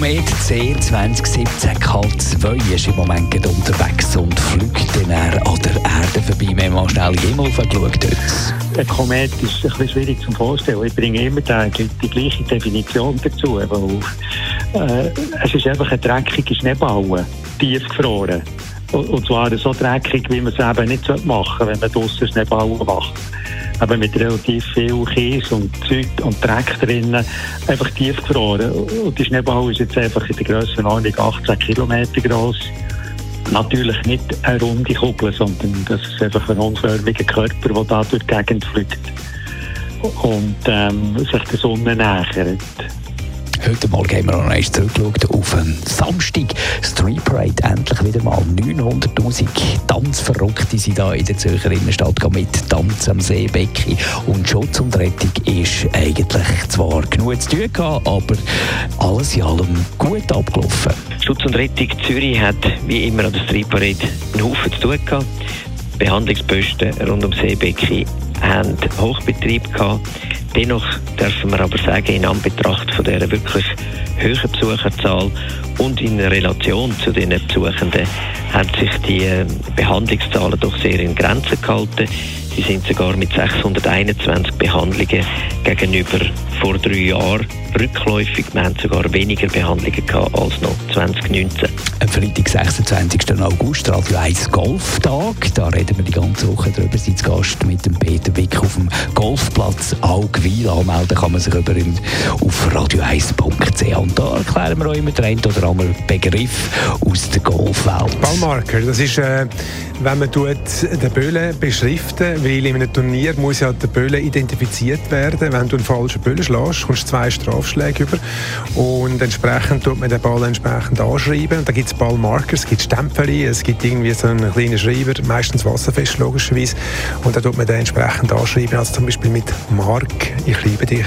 Komet C2017K2 ist im Moment unterwegs und fliegt dann an der Erde vorbei. Wir haben schnell den Himmel geschaut. Der Komet ist ein bisschen schwierig zu vorstellen. Ich bringe immer die, gleiche Definition dazu. Weil, äh, es ist einfach eine dreckige Schneebaue, tiefgefroren. Und zwar so dreckig, wie man es eben nicht machen sollte, wenn man draussen Schneebauen macht. Aber mit relativ viel Kies und Zeug und Dreck drinnen, einfach tiefgefroren. Und die Schneeball ist jetzt einfach in der Grössenordnung 18 Kilometer groß. Natürlich nicht eine runde Kugel, sondern das ist einfach ein unförmiger Körper, der da durch die Gegend fliegt und ähm, sich der Sonne nähert. Heute Morgen haben wir noch einmal zurückgeschaut auf einen Samstag. Street Parade endlich wieder mal 900'000 Tanzverrückte sind da in der Zürcher Innenstadt mit Tanz am Seebecki. Und Schutz und Rettung ist eigentlich zwar genug zu tun gehabt, aber alles in allem gut abgelaufen. Schutz und Rettung Zürich hat wie immer an der Street Parade einen Haufen zu tun gehabt. Behandlungsposten rund um Seebecki haben Hochbetrieb gehabt. Dennoch dürfen wir aber sagen, in Anbetracht von dieser wirklich hohen Besucherzahl und in Relation zu den Besuchenden haben sich die äh, Behandlungszahlen doch sehr in Grenzen gehalten. Sie sind sogar mit 621 Behandlungen gegenüber vor drei Jahren rückläufig. Wir haben sogar weniger Behandlungen gehabt als noch 2019. Am Freitag, 26. August, Radio 1 Golftag. Da reden wir die ganze Woche darüber. Sie zu Gast mit dem Peter Wick auf dem Golfplatz Augwil. Anmelden kann man sich über auf radio1.ch. Und da erklären wir euch immer den einen oder anderen Begriff aus der Golfwelt. Ballmarker, das ist, äh, wenn man tut, den Böllen beschriften weil in einem Turnier muss ja der Böllen identifiziert werden. Wenn du einen falschen Böllen schlägst, kommst du zwei Strafschläge über und entsprechend tut man den Ball entsprechend anschreiben. Und da gibt es Ballmarker, es gibt Stempel, es gibt irgendwie so einen kleinen Schreiber, meistens wasserfest logischerweise, und da tut man den entsprechend anschreiben, also zum Beispiel mit Mark, ich liebe dich.